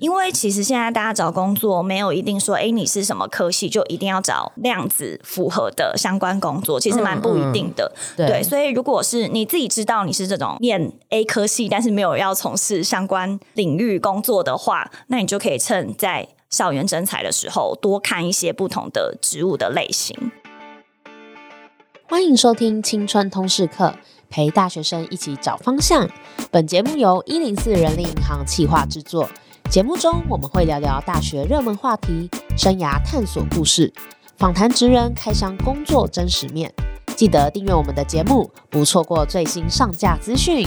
因为其实现在大家找工作没有一定说，哎，你是什么科系就一定要找量子符合的相关工作，其实蛮不一定的。嗯嗯、对，对，所以如果是你自己知道你是这种念 A 科系，但是没有要从事相关领域工作的话，那你就可以趁在校园征才的时候多看一些不同的职务的类型。欢迎收听青春通识课，陪大学生一起找方向。本节目由一零四人力银行企划制作。节目中我们会聊聊大学热门话题、生涯探索故事，访谈职人开箱工作真实面。记得订阅我们的节目，不错过最新上架资讯。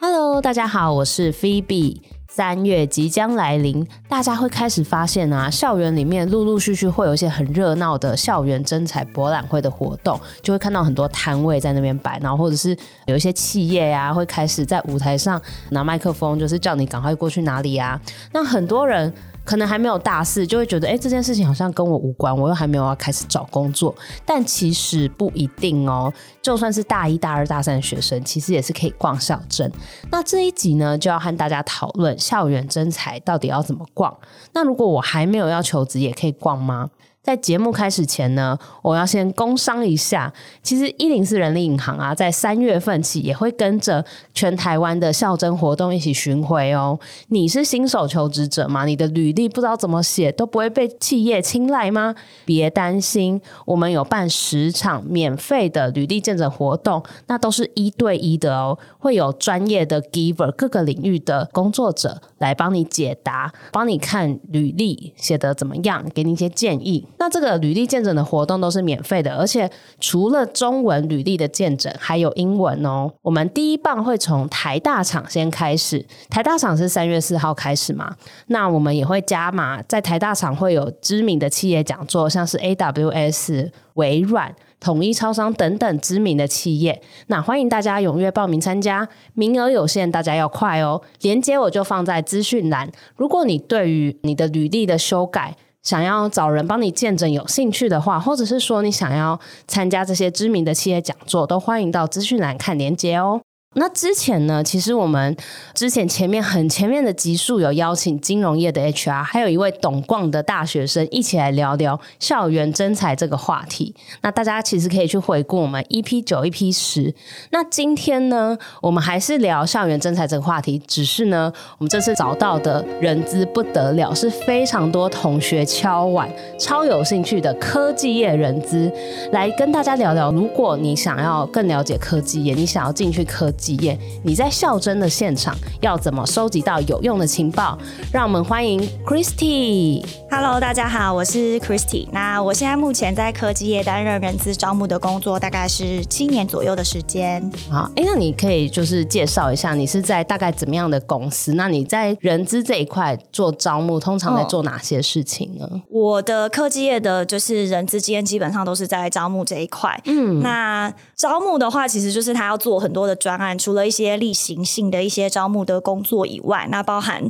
Hello，大家好，我是 Phoebe。三月即将来临，大家会开始发现啊，校园里面陆陆续续会有一些很热闹的校园征才博览会的活动，就会看到很多摊位在那边摆，然后或者是有一些企业呀、啊，会开始在舞台上拿麦克风，就是叫你赶快过去哪里啊。那很多人。可能还没有大四，就会觉得，哎，这件事情好像跟我无关，我又还没有要开始找工作。但其实不一定哦，就算是大一、大二、大三的学生，其实也是可以逛校征。那这一集呢，就要和大家讨论校园征才到底要怎么逛。那如果我还没有要求职，也可以逛吗？在节目开始前呢，我要先工商一下。其实一零四人力银行啊，在三月份起也会跟着全台湾的校征活动一起巡回哦。你是新手求职者吗？你的履历不知道怎么写，都不会被企业青睐吗？别担心，我们有办十场免费的履历见证活动，那都是一对一的哦，会有专业的 giver 各个领域的工作者来帮你解答，帮你看履历写得怎么样，给你一些建议。那这个履历见证的活动都是免费的，而且除了中文履历的见证，还有英文哦。我们第一棒会从台大厂先开始，台大厂是三月四号开始嘛。那我们也会加码，在台大厂会有知名的企业讲座，像是 AWS、微软、统一超商等等知名的企业。那欢迎大家踊跃报名参加，名额有限，大家要快哦。链接我就放在资讯栏。如果你对于你的履历的修改，想要找人帮你见证，有兴趣的话，或者是说你想要参加这些知名的企业讲座，都欢迎到资讯栏看连接哦。那之前呢，其实我们之前前面很前面的集数有邀请金融业的 HR，还有一位懂逛的大学生一起来聊聊校园征才这个话题。那大家其实可以去回顾我们 EP 九、EP 十。那今天呢，我们还是聊校园征才这个话题，只是呢，我们这次找到的人资不得了，是非常多同学敲碗、超有兴趣的科技业人资，来跟大家聊聊。如果你想要更了解科技业，你想要进去科技。企业，你在校征的现场要怎么收集到有用的情报？让我们欢迎 Christy。Hello，大家好，我是 Christy。那我现在目前在科技业担任人资招募的工作，大概是七年左右的时间。好，哎，那你可以就是介绍一下，你是在大概怎么样的公司？那你在人资这一块做招募，通常在做哪些事情呢？哦，我的科技业的就是人资经验，基本上都是在招募这一块。嗯，那招募的话，其实就是他要做很多的专案。除了一些例行性的一些招募的工作以外，那包含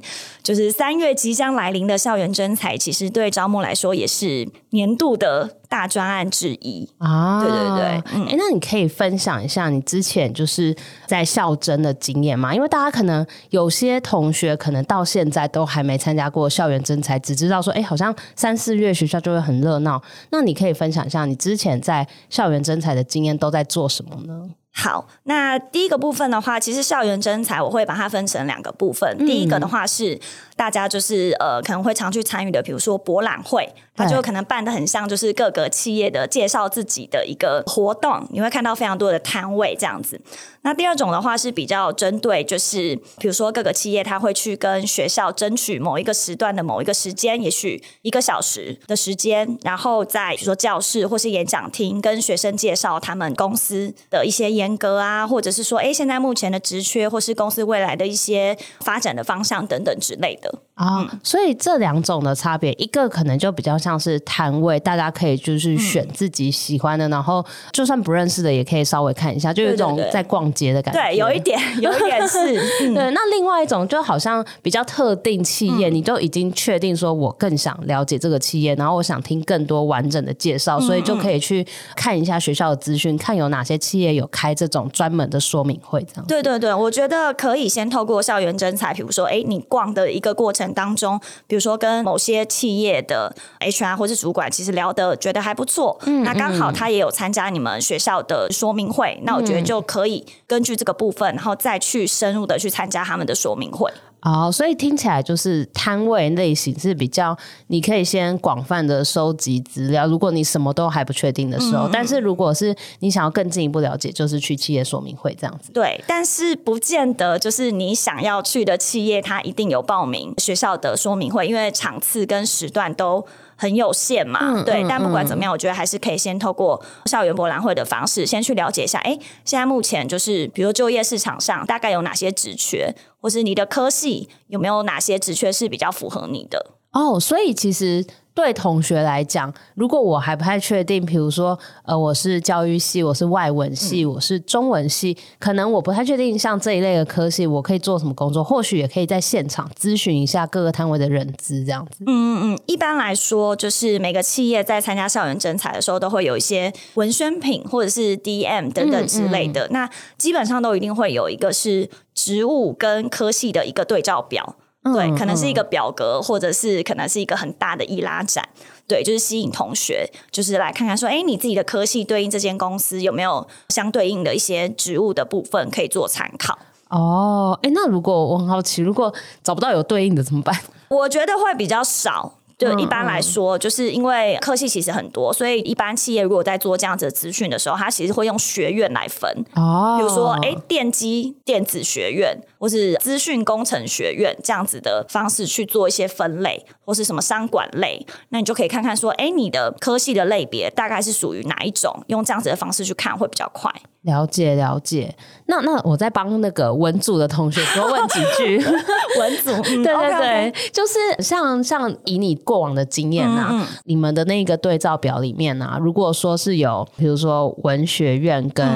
就是三月即将来临的校园征才，其实对招募来说也是年度的大专案之一啊。对对对，哎、嗯欸，那你可以分享一下你之前就是在校征的经验吗？因为大家可能有些同学可能到现在都还没参加过校园征才，只知道说，哎、欸，好像三四月学校就会很热闹。那你可以分享一下你之前在校园征才的经验都在做什么呢？好，那第一个部分的话，其实校园征才我会把它分成两个部分。嗯、第一个的话是大家就是呃可能会常去参与的，比如说博览会，它就可能办的很像就是各个企业的介绍自己的一个活动，你会看到非常多的摊位这样子。那第二种的话是比较针对，就是比如说各个企业，他会去跟学校争取某一个时段的某一个时间，也许一个小时的时间，然后在比如说教室或是演讲厅跟学生介绍他们公司的一些严格啊，或者是说，哎，现在目前的职缺或是公司未来的一些发展的方向等等之类的。啊，嗯、所以这两种的差别，一个可能就比较像是摊位，大家可以就是选自己喜欢的，嗯、然后就算不认识的也可以稍微看一下，就有一种在逛街的感觉。对，有一点，有一点是。嗯、对，那另外一种就好像比较特定企业，嗯、你都已经确定说，我更想了解这个企业，然后我想听更多完整的介绍，嗯、所以就可以去看一下学校的资讯，看有哪些企业有开这种专门的说明会，这样。对对对，我觉得可以先透过校园征才，比如说，哎，你逛的一个过程。当中，比如说跟某些企业的 HR 或是主管，其实聊得觉得还不错，嗯，那刚好他也有参加你们学校的说明会，嗯、那我觉得就可以根据这个部分，然后再去深入的去参加他们的说明会。哦，所以听起来就是摊位类型是比较，你可以先广泛的收集资料。如果你什么都还不确定的时候，嗯、但是如果是你想要更进一步了解，就是去企业说明会这样子。对，但是不见得就是你想要去的企业，它一定有报名学校的说明会，因为场次跟时段都很有限嘛，嗯、对，但不管怎么样，我觉得还是可以先透过校园博览会的方式，先去了解一下，哎，现在目前就是，比如就业市场上大概有哪些职缺，或是你的科系有没有哪些职缺是比较符合你的。哦，所以其实。对同学来讲，如果我还不太确定，比如说，呃，我是教育系，我是外文系，嗯、我是中文系，可能我不太确定像这一类的科系，我可以做什么工作？或许也可以在现场咨询一下各个摊位的人资，这样子。嗯嗯嗯。一般来说，就是每个企业在参加校园征才的时候，都会有一些文宣品或者是 DM 等等之类的。嗯嗯，那基本上都一定会有一个是职务跟科系的一个对照表。对，可能是一个表格，嗯、或者是可能是一个很大的易拉展，对，就是吸引同学，就是来看看说，哎，你自己的科系对应这间公司有没有相对应的一些职务的部分可以做参考。哦，哎，那如果我很好奇，如果找不到有对应的怎么办？我觉得会比较少。就一般来说，就是因为科系其实很多，所以一般企业如果在做这样子的资讯的时候，它其实会用学院来分。哦，比如说，哎，电机电子学院，或是资讯工程学院这样子的方式去做一些分类，或是什么商管类，那你就可以看看说，哎，你的科系的类别大概是属于哪一种，用这样子的方式去看会比较快。了解了解，那那我再帮那个文组的同学多问几句。文组，嗯、对对对，okay, okay. 就是像像以你过往的经验啊，嗯嗯你们的那个对照表里面啊，如果说是有，比如说文学院跟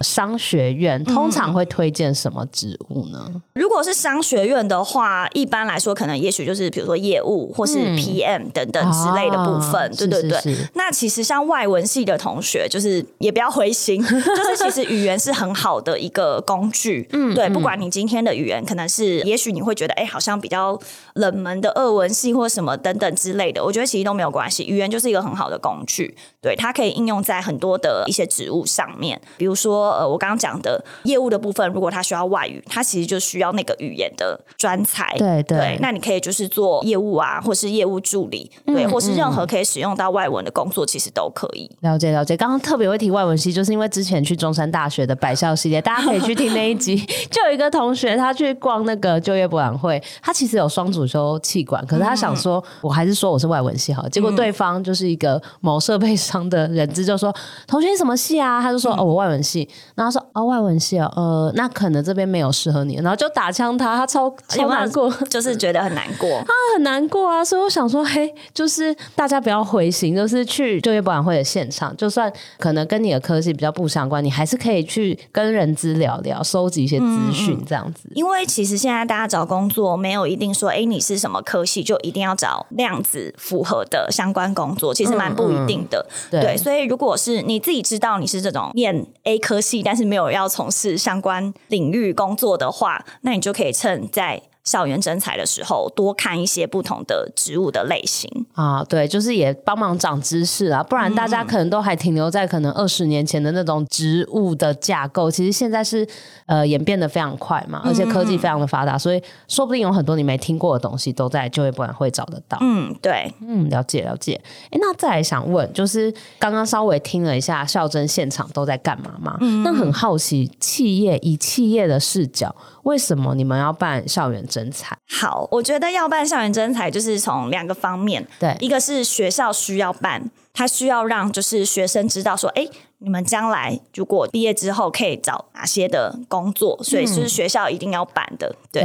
商学院，通常会推荐什么职务呢？如果是商学院的话，一般来说可能也许就是比如说业务或是 PM 等等之类的部分，嗯、对对对。是是是那其实像外文系的同学，就是也不要灰心，就是。其实语言是很好的一个工具，嗯，对，不管你今天的语言可能是，也许你会觉得，哎，好像比较冷门的俄文系或什么等等之类的，我觉得其实都没有关系，语言就是一个很好的工具，对，它可以应用在很多的一些职务上面，比如说，呃，我刚刚讲的业务的部分，如果他需要外语，他其实就需要那个语言的专才，对。对，对，那你可以就是做业务啊，或是业务助理，对，嗯、或是任何可以使用到外文的工作，其实都可以。了解了解，刚刚特别会提外文系，就是因为之前去中山大学的百校系列，大家可以去听那一集。就有一个同学，他去逛那个就业博览会，他其实有双主修气管，可是他想说，我还是说我是外文系好。结果对方就是一个某设备商的人资，就说：“同学你什么系啊？”他就说：“哦，我外文系。”然后他说：“哦，外文系哦，呃，那可能这边没有适合你。”然后就打枪他，他超超难过，就是觉得很难过，他 很难过啊。所以我想说，嘿，就是大家不要灰心，就是去就业博览会的现场，就算可能跟你的科系比较不相关，你还是可以。去跟人资聊聊，收集一些资讯，这样子、嗯。因为其实现在大家找工作，没有一定说，哎，你是什么科系，就一定要找那样子符合的相关工作，其实蛮不一定的。对，所以如果是你自己知道你是这种念 A 科系，但是没有要从事相关领域工作的话，那你就可以趁在。校园征才的时候，多看一些不同的植物的类型啊，对，就是也帮忙长知识啊，不然大家可能都还停留在可能二十年前的那种植物的架构。其实现在是呃演变得非常快嘛，而且科技非常的发达，嗯、所以说不定有很多你没听过的东西都在就业博览会找得到。嗯，对，嗯，了解了解。哎，那再来想问，就是刚刚稍微听了一下校征现场都在干嘛嘛？嗯，那很好奇，企业以企业的视角。为什么你们要办校园征才？好，我觉得要办校园征才，就是从两个方面。对，一个是学校需要办，他需要让就是学生知道说，哎，你们将来如果毕业之后可以找哪些的工作，所以是学校一定要办的。嗯、对。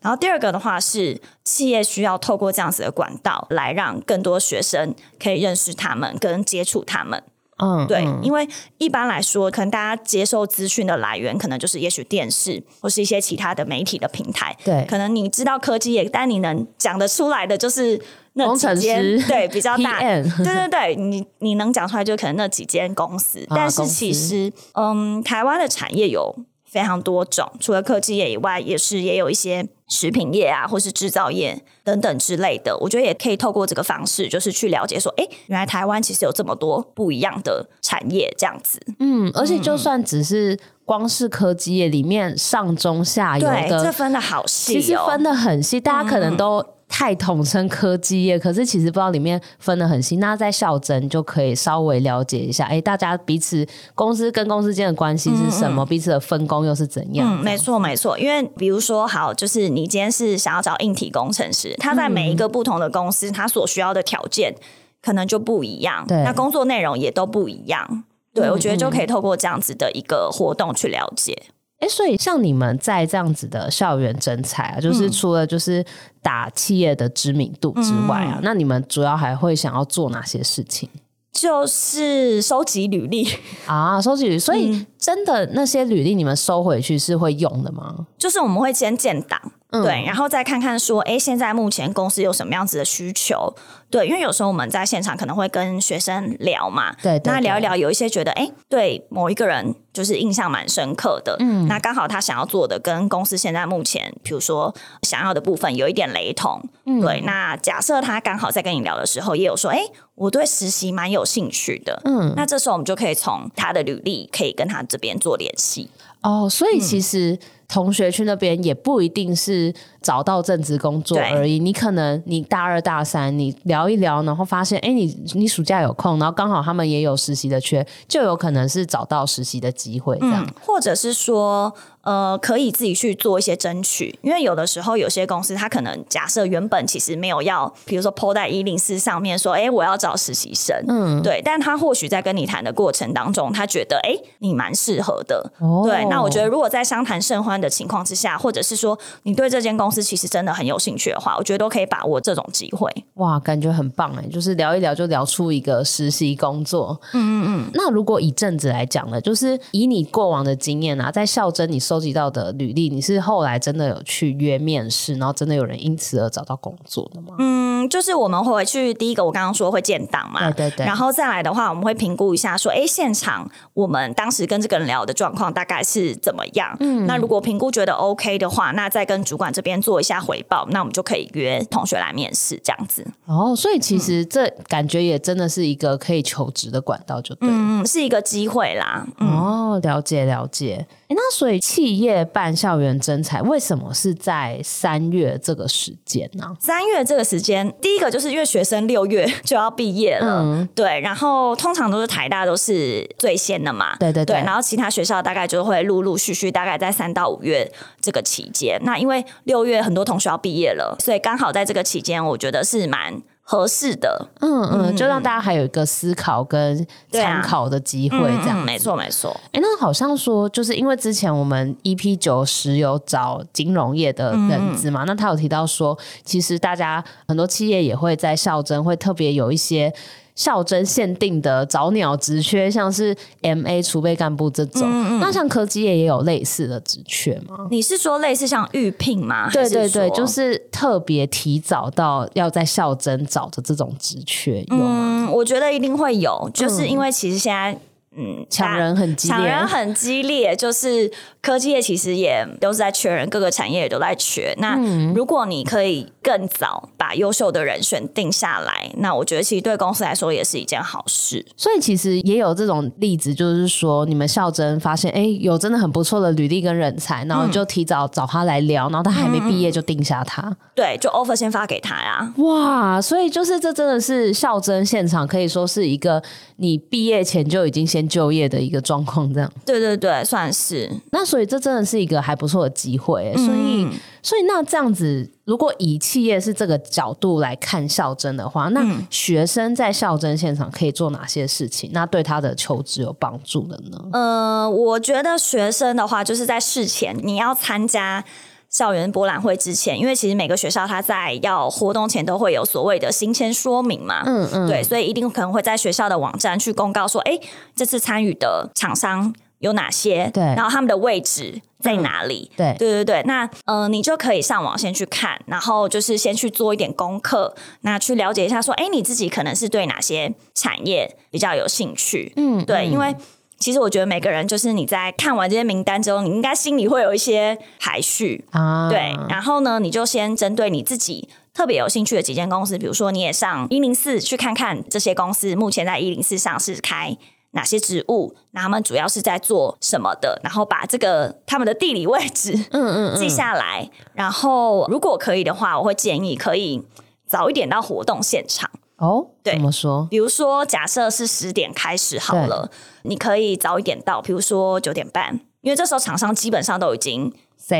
然后第二个的话是企业需要透过这样子的管道来让更多学生可以认识他们跟接触他们。嗯，对，因为一般来说，可能大家接受资讯的来源，可能就是也许电视或是一些其他的媒体的平台。对，可能你知道科技业，但你能讲得出来的就是那几间，对，比较大。对对对，你你能讲出来就可能那几间公司。啊、但是其实，嗯，台湾的产业有非常多种，除了科技业以外，也是也有一些。食品业啊，或是制造业等等之类的，我觉得也可以透过这个方式，就是去了解说，哎，原来台湾其实有这么多不一样的产业，这样子。嗯，而且就算只是光是科技业里面上中下游的，对，这分的好细哦，其实分的很细，大家可能都。太统称科技业，可是其实不知道里面分得很细。那在校真就可以稍微了解一下，哎，大家彼此公司跟公司间的关系是什么？嗯嗯，彼此的分工又是怎样？嗯，没错没错。因为比如说，好，就是你今天是想要找硬体工程师，他在每一个不同的公司，他所需要的条件可能就不一样，对，那工作内容也都不一样。对，我觉得就可以透过这样子的一个活动去了解。哎，所以像你们在这样子的校园征才啊，就是除了就是打企业的知名度之外啊，嗯、那你们主要还会想要做哪些事情？就是收集履历啊，收集履历。所以真的那些履历你们收回去是会用的吗？就是我们会先建档。对，然后再看看说，哎，现在目前公司有什么样子的需求？对，因为有时候我们在现场可能会跟学生聊嘛，对，对，那聊一聊，有一些觉得，哎，对某一个人就是印象蛮深刻的，嗯，那刚好他想要做的跟公司现在目前，比如说想要的部分有一点雷同，嗯，对，那假设他刚好在跟你聊的时候，也有说，哎，我对实习蛮有兴趣的，嗯，那这时候我们就可以从他的履历可以跟他这边做联系。哦，所以其实。嗯同学去那边也不一定是找到正职工作而已，你可能你大二大三你聊一聊，然后发现哎，你你暑假有空，然后刚好他们也有实习的缺，就有可能是找到实习的机会这样，嗯，或者是说。呃，可以自己去做一些争取，因为有的时候有些公司他可能假设原本其实没有要，比如说 po 在一零四上面说，哎，我要找实习生，嗯，对，但他或许在跟你谈的过程当中，他觉得，哎，你蛮适合的，哦，对，那我觉得如果在相谈甚欢的情况之下，或者是说你对这间公司其实真的很有兴趣的话，我觉得都可以把握这种机会。哇，感觉很棒哎，就是聊一聊就聊出一个实习工作，嗯嗯嗯。那如果以正职来讲呢，就是以你过往的经验啊，在校真你收集到的履历，你是后来真的有去约面试，然后真的有人因此而找到工作的吗？嗯，就是我们会去第一个，我刚刚说会建档嘛，对对对，然后再来的话，我们会评估一下说，哎，现场我们当时跟这个人聊的状况大概是怎么样？嗯，那如果评估觉得 OK 的话，那再跟主管这边做一下回报，那我们就可以约同学来面试这样子。哦，所以其实这感觉也真的是一个可以求职的管道，就对，嗯，是一个机会啦。嗯、哦，了解了解。那所以企业办校园征才，为什么是在三月这个时间呢？三月这个时间，第一个就是因为学生六月就要毕业了，嗯、对，然后通常都是台大都是最先的嘛，对对对，对，然后其他学校大概就会陆陆续续，大概在三到五月这个期间。那因为六月很多同学要毕业了，所以刚好在这个期间，我觉得是蛮。合适的，嗯嗯，就让大家还有一个思考跟参考的机会，这样、啊嗯嗯、没错没错。哎，那好像说，就是因为之前我们 EP 九十有找金融业的人资嘛，嗯、那他有提到说，其实大家很多企业也会在校征会特别有一些。校征限定的早鸟职缺，像是 MA 储备干部这种，嗯嗯，那像科技业也有类似的职缺吗？你是说类似像预聘吗？对对对，就是特别提早到要在校征找的这种职缺有吗？嗯，我觉得一定会有，就是因为其实现在。嗯，抢人很激烈，抢人很激烈，就是科技业其实也都是在缺人，各个产业也都在缺。那如果你可以更早把优秀的人选定下来，那我觉得其实对公司来说也是一件好事。所以其实也有这种例子，就是说你们校真发现，哎，有真的很不错的履历跟人才，然后就提早找他来聊，然后他还没毕业就定下他，嗯、对，就 offer 先发给他呀。哇，所以就是这真的是校真现场可以说是一个你毕业前就已经先。就业的一个状况，这样对对对，算是。那所以这真的是一个还不错的机会，嗯、所以所以那这样子如果以企业是这个角度来看校征的话，那学生在校征现场可以做哪些事情？那对他的求职有帮助的呢？呃，我觉得学生的话，就是在事前你要参加校园博览会之前，因为其实每个学校它在要活动前都会有所谓的行前说明嘛，嗯嗯，对，所以一定可能会在学校的网站去公告说，哎，这次参与的厂商有哪些？对，然后他们的位置。在哪里？对、嗯、对对对，那呃，你就可以上网先去看，然后就是先去做一点功课，那去了解一下，说，哎，你自己可能是对哪些产业比较有兴趣？嗯，对，嗯、因为其实我觉得每个人就是你在看完这些名单之后，你应该心里会有一些排序啊。对，然后呢，你就先针对你自己特别有兴趣的几间公司，比如说你也上一零四去看看这些公司目前在一零四上市开。哪些职务？那他们主要是在做什么的？然后把这个他们的地理位置，嗯嗯，嗯记下来。然后如果可以的话，我会建议可以早一点到活动现场。哦，对，怎么说？比如说，假设是十点开始好了，你可以早一点到，比如说九点半，因为这时候厂商基本上都已经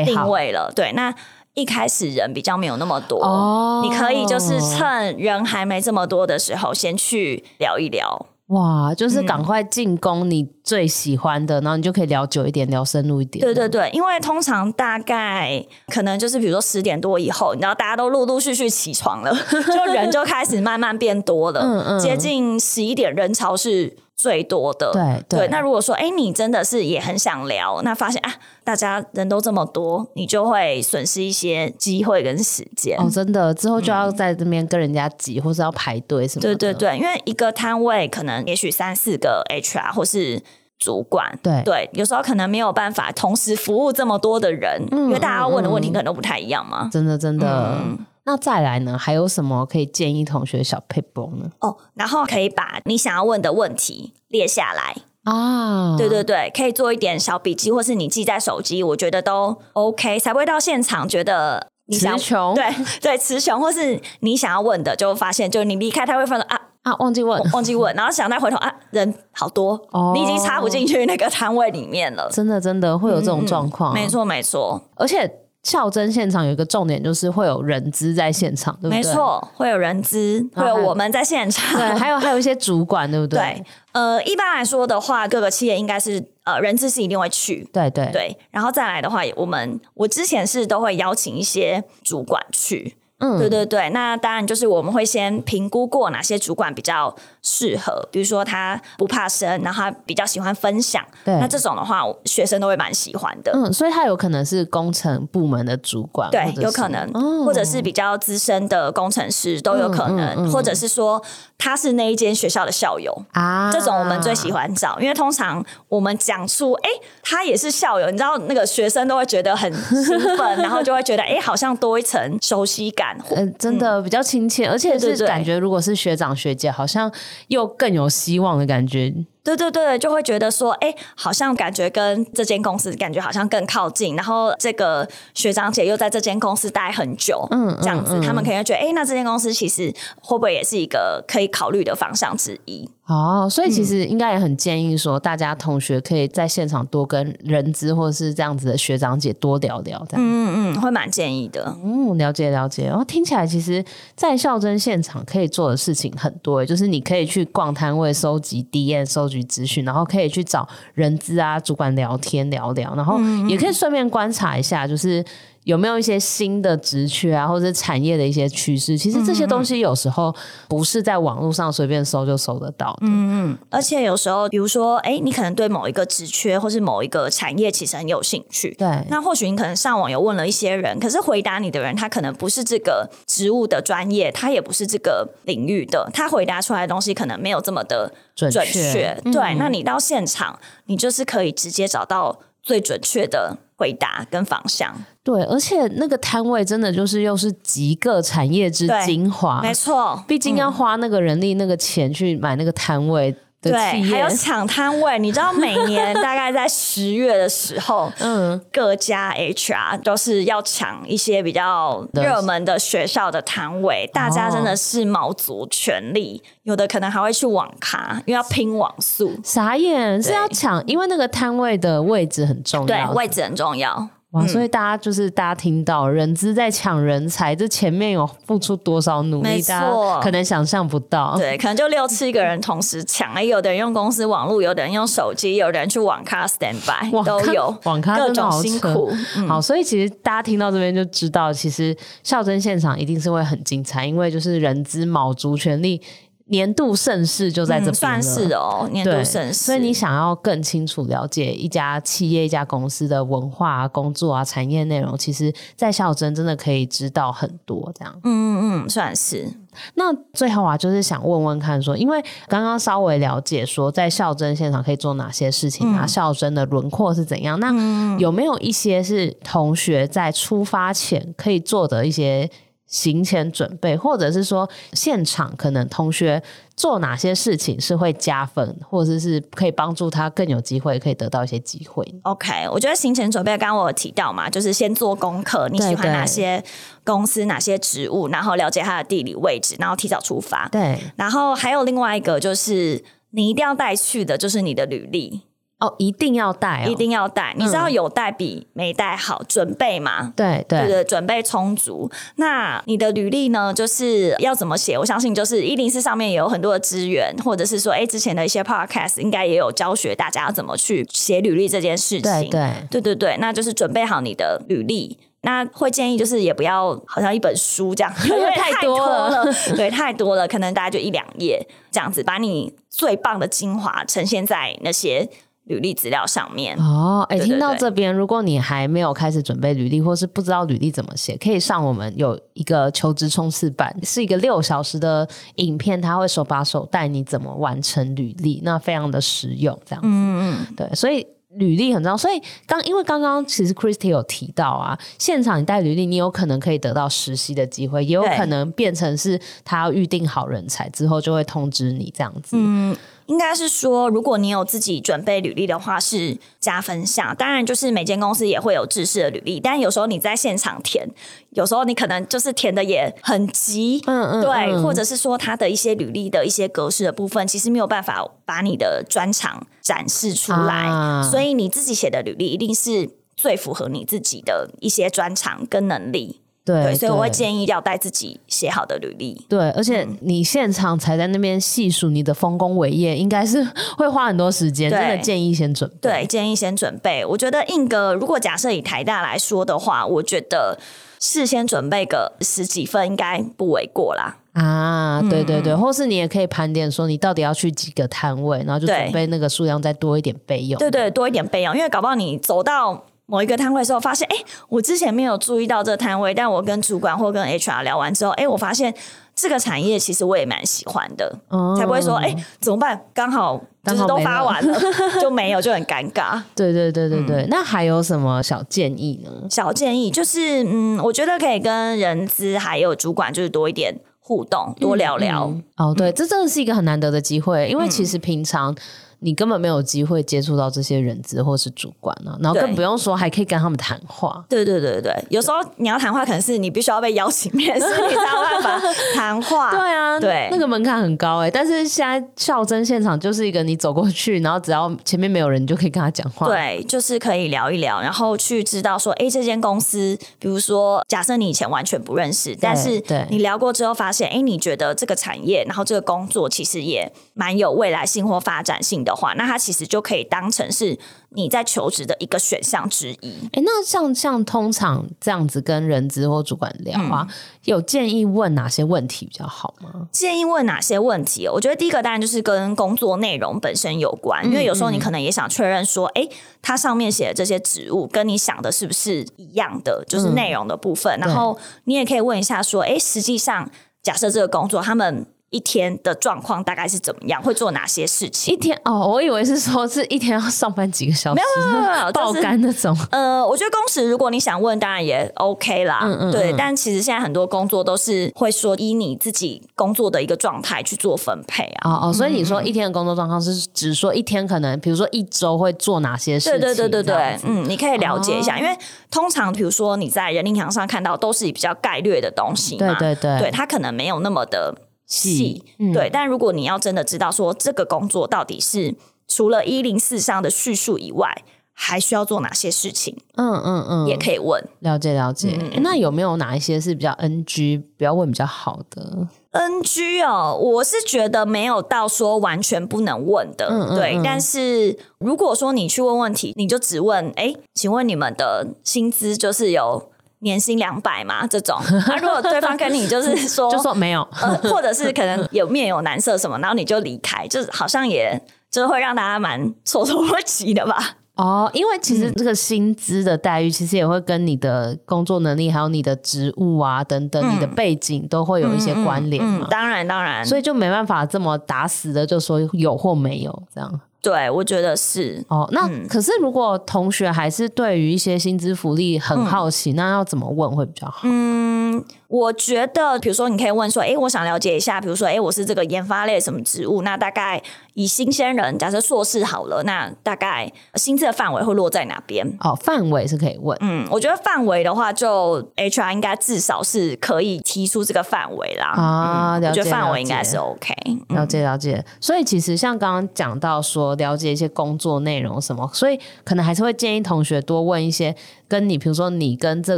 定位了。对，那一开始人比较没有那么多，哦，你可以就是趁人还没这么多的时候，先去聊一聊。哇，就是赶快进攻你最喜欢的，嗯、然后你就可以聊久一点，聊深入一点。对对对，因为通常大概可能就是比如说十点多以后，你知道大家都陆陆续续起床了，就人就开始慢慢变多了。嗯嗯，接近十一点人潮是最多的，对。那如果说，哎，你真的是也很想聊，那发现啊，大家人都这么多，你就会损失一些机会跟时间。哦，真的，之后就要在这边跟人家挤，嗯、或是要排队什么的。对对对，因为一个摊位可能也许三四个 HR 或是主管，对对，有时候可能没有办法同时服务这么多的人，嗯、因为大家要问的问题可能都不太一样嘛。真的真的。真的嗯那再来呢？还有什么可以建议同学小撇步呢？哦，然后可以把你想要问的问题列下来啊。对对对，可以做一点小笔记，或是你记在手机，我觉得都 OK，才不会到现场觉得你想词穷。对对，词穷，或是你想要问的，就发现就你离开他会发现啊啊，忘记问，忘记问，然后想再回头啊，人好多，哦、你已经插不进去那个 摊位里面了。真的真的会有这种状况，没错没错，而且。校真现场有一个重点，就是会有人资在现场，对不对？没错，会有人资，会有我们在现场，对，还有还有一些主管，对不对？对，呃，一般来说的话，各个企业应该是呃，人资是一定会去，对对对。然后再来的话，我们我之前是都会邀请一些主管去。嗯，对对对，那当然就是我们会先评估过哪些主管比较适合，比如说他不怕生，然后他比较喜欢分享，对，那这种的话，学生都会蛮喜欢的。嗯，所以他有可能是工程部门的主管，对，有可能，哦、或者是比较资深的工程师都有可能，嗯嗯。嗯、或者是说他是那一间学校的校友啊，这种我们最喜欢找，因为通常我们讲出，哎，他也是校友，你知道那个学生都会觉得很兴奋，然后就会觉得，哎，好像多一层熟悉感。呃，真的比较亲切，嗯、而且是感觉，如果是学长学姐，好像又更有希望的感觉。对对对，就会觉得说，哎，好像感觉跟这间公司感觉好像更靠近。然后这个学长姐又在这间公司待很久，嗯，这样子，嗯嗯、他们可能觉得，哎，那这间公司其实会不会也是一个可以考虑的方向之一？哦，所以其实应该也很建议说，大家同学可以在现场多跟人资或者是这样子的学长姐多聊聊，这样。嗯嗯，会蛮建议的。嗯，了解了解。然后听起来，其实，在校真现场可以做的事情很多，就是你可以去逛摊位，收集 DM，收集资讯，然后可以去找人资啊主管聊天聊聊，然后也可以顺便观察一下，就是。有没有一些新的职缺啊，或者产业的一些趋势？其实这些东西有时候不是在网络上随便搜就搜得到的。嗯嗯。而且有时候，比如说，哎，你可能对某一个职缺或是某一个产业其实很有兴趣。对。那或许你可能上网有问了一些人，可是回答你的人他可能不是这个职务的专业，他也不是这个领域的，他回答出来的东西可能没有这么的准确。准确。对。嗯。那你到现场，你就是可以直接找到最准确的回答跟方向。对，而且那个摊位真的就是又是集各产业之精华，没错。毕竟要花那个人力、那个钱去买那个摊位对，还有抢摊位。你知道，每年大概在十月的时候，嗯，各家 HR 都是要抢一些比较热门的学校的摊位，大家真的是卯足全力，有的可能还会去网咖，因为要拼网速。傻眼，是要抢，因为那个摊位的位置很重要，对，位置很重要。哇，所以大家就是大家听到人资在抢人才，这前面有付出多少努力，大家可能想象不到。对，可能就六七个人同时抢，哎，有的人用公司网络，有的人用手机，有的人去网咖 stand by，都有网咖各种辛苦。嗯、好，所以其实大家听到这边就知道，其实校征现场一定是会很精彩，因为就是人资卯足全力。年度盛事就在这边算是哦，年度盛事。所以你想要更清楚了解一家企业、一家公司的文化啊、工作啊、产业内容，其实，在校真真的可以知道很多。这样，嗯嗯嗯，算是。那最后啊，就是想问问看说，说因为刚刚稍微了解说，在校征现场可以做哪些事情啊？嗯、校征的轮廓是怎样？那有没有一些是同学在出发前可以做的一些？行前准备，或者是说现场可能同学做哪些事情是会加分，或者是可以帮助他更有机会可以得到一些机会。OK，我觉得行前准备，刚刚我有提到嘛，就是先做功课，你喜欢哪些公司、哪些职务，然后了解它的地理位置，然后提早出发。对，然后还有另外一个就是你一定要带去的，就是你的履历。哦，一定要带、哦，一定要带。你知道有带比没带好，准备嘛？对对对，准备充足。那你的履历呢？就是要怎么写？我相信就是一零四上面也有很多的资源，或者是说，哎，之前的一些 podcast 应该也有教学大家要怎么去写履历这件事情。对对对对对，那就是准备好你的履历。那会建议就是也不要好像一本书这样，因为太多了，对，太多了，可能大概就一两页这样子，把你最棒的精华呈现在那些。履历资料上面哦，哎，听到这边，如果你还没有开始准备履历，或是不知道履历怎么写，可以上我们有一个求职冲刺版，是一个六小时的影片，他会手把手带你怎么完成履历，那非常的实用，这样子。嗯嗯，对，所以履历很重要。所以刚因为刚刚其实 Christy 有提到啊，现场你带履历，你有可能可以得到实习的机会，也有可能变成是他要预定好人才之后就会通知你这样子。嗯。应该是说，如果你有自己准备履历的话，是加分项。当然，就是每间公司也会有制式的履历，但有时候你在现场填，有时候你可能就是填的也很急，嗯嗯，对，嗯、或者是说他的一些履历的一些格式的部分，其实没有办法把你的专长展示出来，啊、所以你自己写的履历一定是最符合你自己的一些专长跟能力。对，对，所以我会建议要带自己写好的履历。对，而且你现场才在那边细数你的丰功伟业，应该是 会花很多时间。真的建议先准备。对，建议先准备。我觉得印哥，如果假设以台大来说的话，我觉得事先准备个十几份应该不为过啦。啊，对对对，嗯、或是你也可以盘点说你到底要去几个摊位，然后就准备那个数量再多一点备用。对，对对，多一点备用，因为搞不好你走到。某一个摊位的时候，发现哎，我之前没有注意到这个摊位，但我跟主管或跟 HR 聊完之后，哎，我发现这个产业其实我也蛮喜欢的，哦、才不会说哎怎么办？刚好就是都发完了，没 就没有，就很尴尬。对对对对对，嗯、那还有什么小建议呢？小建议就是，嗯，我觉得可以跟人资还有主管就是多一点互动，多聊聊。嗯嗯、哦，对，这真的是一个很难得的机会，因为其实平常。你根本没有机会接触到这些人资或是主管啊，然后更不用说还可以跟他们谈话。对对对对，有时候你要谈话，可能是你必须要被邀请面试，你才有办法谈话。对啊，对，那个门槛很高哎。但是现在校征现场就是一个你走过去，然后只要前面没有人，你就可以跟他讲话。对，就是可以聊一聊，然后去知道说，哎，这间公司，比如说，假设你以前完全不认识，但是你聊过之后发现，哎，你觉得这个产业，然后这个工作其实也蛮有未来性或发展性的话，那它其实就可以当成是你在求职的一个选项之一。哎，那像像通常这样子跟人资或主管聊啊，嗯、有建议问哪些问题比较好吗？建议问哪些问题？我觉得第一个当然就是跟工作内容本身有关，嗯、因为有时候你可能也想确认说，哎，它上面写的这些职务跟你想的是不是一样的，就是内容的部分。嗯、然后你也可以问一下说，哎，实际上假设这个工作他们。一天的状况大概是怎么样？会做哪些事情？一天哦，我以为是说是一天要上班几个小时，没有没有没有，爆肝那种。呃，我觉得工时如果你想问，当然也 OK 啦。嗯嗯，对。但其实现在很多工作都是会说以你自己工作的一个状态去做分配啊。哦哦，所以你说一天的工作状况是只说一天可能，比如说一周会做哪些事情？对对对对对，嗯，你可以了解一下，因为通常比如说你在人力墙上看到都是比较概略的东西嘛，对对对，对，它可能没有那么的。细，嗯、对，但如果你要真的知道说这个工作到底是除了一零四上的叙述以外，还需要做哪些事情？嗯嗯嗯，也可以问。了解了解。嗯、那有没有哪一些是比较 NG，不要问比较好的？NG 哦，我是觉得没有到说完全不能问的。嗯嗯嗯，对。但是如果说你去问问题，你就只问，哎，请问你们的薪资就是有年薪两百嘛？这种。那、啊、如果对方跟你就是说，就说没有，呃，或者是可能有面有难色什么，然后你就离开，就是好像也就是会让大家蛮措手不及的吧。哦，因为其实这个薪资的待遇，其实也会跟你的工作能力，还有你的职务啊等等，你的背景都会有一些关联嘛。嗯嗯嗯，当然，当然，所以就没办法这么打死的就说有或没有这样。对，我觉得是。哦，那、嗯、可是如果同学还是对于一些薪资福利很好奇，嗯、那要怎么问会比较好？嗯，我觉得，比如说，你可以问说，哎，我想了解一下，比如说，哎，我是这个研发类什么职务，那大概。以新鲜人，假设硕士好了，那大概薪资的范围会落在哪边？哦，范围是可以问。嗯，我觉得范围的话，就 HR 应该至少是可以提出这个范围啦。啊，了解。我觉得范围应该是 OK。了解了解。所以其实像刚刚讲到说，了解一些工作内容什么，所以可能还是会建议同学多问一些跟你，比如说你跟这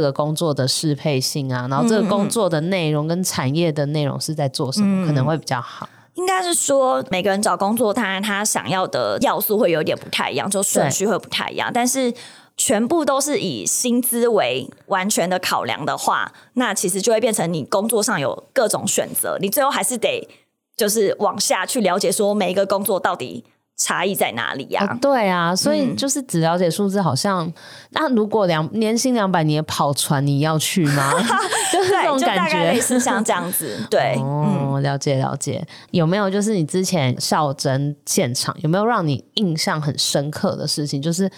个工作的适配性啊，然后这个工作的内容跟产业的内容是在做什么，嗯、可能会比较好。应该是说，每个人找工作，他他想要的要素会有点不太一样，就顺序会不太一样。但是全部都是以薪资为完全的考量的话，那其实就会变成你工作上有各种选择，你最后还是得就是往下去了解，说每一个工作到底。差异在哪里呀、啊？哦，对啊，所以就是只了解数字，好像、嗯、那如果两年薪两百，你也跑船，你要去吗？就是这种感觉，类似像这样子。对，哦，了解了解。有没有就是你之前校真现场有没有让你印象很深刻的事情？就是。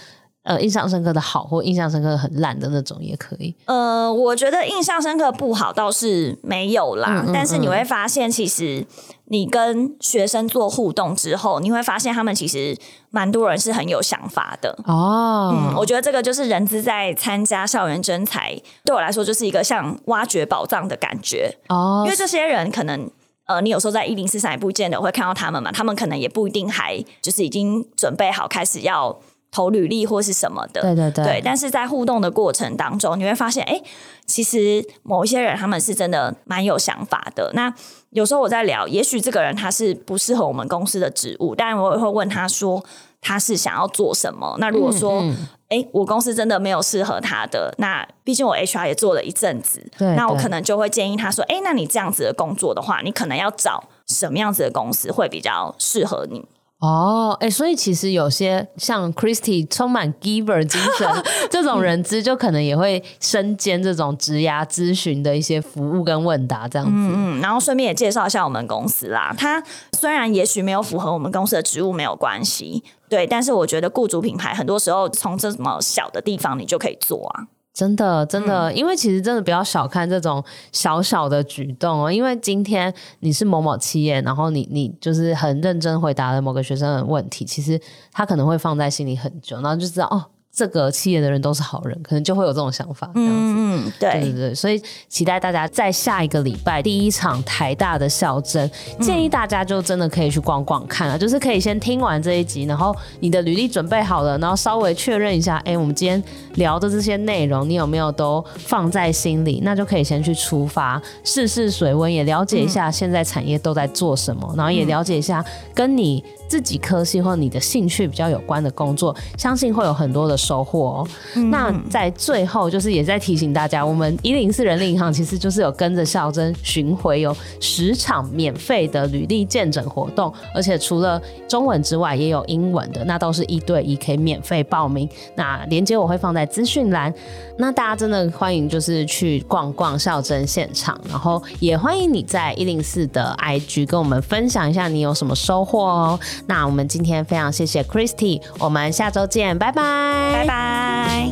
呃，印象深刻的好，或印象深刻的很烂的那种也可以。呃，我觉得印象深刻不好倒是没有啦，嗯嗯嗯，但是你会发现，其实你跟学生做互动之后，你会发现他们其实蛮多人是很有想法的哦。嗯，我觉得这个就是人资在参加校园征才，对我来说就是一个像挖掘宝藏的感觉哦。因为这些人可能，呃，你有时候在一零四上也不见得会看到他们嘛，他们可能也不一定还就是已经准备好开始要。投履历或是什么的，对对对，对，但是在互动的过程当中，你会发现，哎，其实某一些人他们是真的蛮有想法的。那有时候我在聊，也许这个人他是不适合我们公司的职务，但我也会问他说他是想要做什么。那如果说，哎、我公司真的没有适合他的，那毕竟我 HR 也做了一阵子，那我可能就会建议他说，哎，那你这样子的工作的话，你可能要找什么样子的公司会比较适合你。哦，哎、欸，所以其实有些像 Christy 充满 giver 精神 这种人资，就可能也会身兼这种职涯咨询的一些服务跟问答这样子。嗯，然后顺便也介绍一下我们公司啦。它虽然也许没有符合我们公司的职务没有关系，对，但是我觉得雇主品牌很多时候从这么小的地方你就可以做啊。真的，真的，嗯，因为其实真的不要小看这种小小的举动哦。因为今天你是某某企业，然后你你就是很认真回答了某个学生的问题，其实他可能会放在心里很久，然后就知道哦。这个企业的人都是好人，可能就会有这种想法，这样子。嗯，对，对对对，所以期待大家在下一个礼拜第一场台大的校征，建议大家就真的可以去逛逛看啊，就是可以先听完这一集，然后你的履历准备好了，然后稍微确认一下，哎，我们今天聊的这些内容，你有没有都放在心里？那就可以先去出发，试试水温，也了解一下现在产业都在做什么，然后也了解一下跟你。自己科系或你的兴趣比较有关的工作，相信会有很多的收获哦。嗯、那在最后，就是也在提醒大家，我们一零四人力银行其实就是有跟着校征巡回，有十场免费的履历见证活动，而且除了中文之外，也有英文的，那都是一对一可以免费报名。那链接我会放在资讯栏。那大家真的欢迎就是去逛逛校征现场，然后也欢迎你在一零四的 IG 跟我们分享一下你有什么收获哦。那我们今天非常谢谢 Christy，我们下周见，拜拜，拜拜。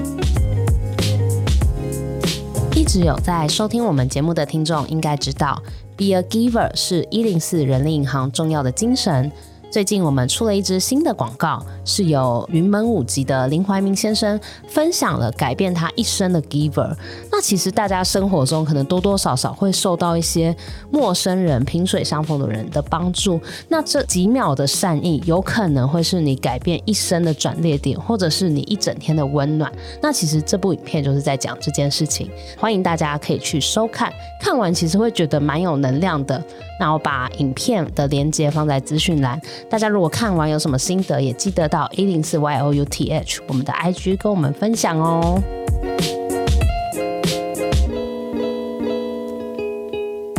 一直有在收听我们节目的听众应该知道，Be a Giver 是一零四人力银行重要的精神。最近我们出了一支新的广告，是由云门舞集的林怀民先生分享了改变他一生的 Giver。那其实大家生活中可能多多少少会受到一些陌生人、萍水相逢的人的帮助。那这几秒的善意，有可能会是你改变一生的转捩点，或者是你一整天的温暖。那其实这部影片就是在讲这件事情，欢迎大家可以去收看，看完其实会觉得蛮有能量的。那我把影片的连接放在资讯栏，大家如果看完有什么心得，也记得到一零四 Y O U T H 我们的 IG 跟我们分享哦。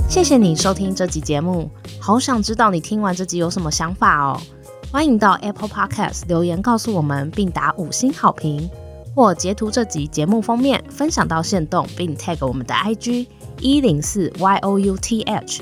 谢谢你收听这集节目，好想知道你听完这集有什么想法哦。欢迎到 Apple Podcast 留言告诉我们，并打五星好评，或截图这集节目封面分享到限动，并 tag 我们的 IG 一零四 Y O U T H。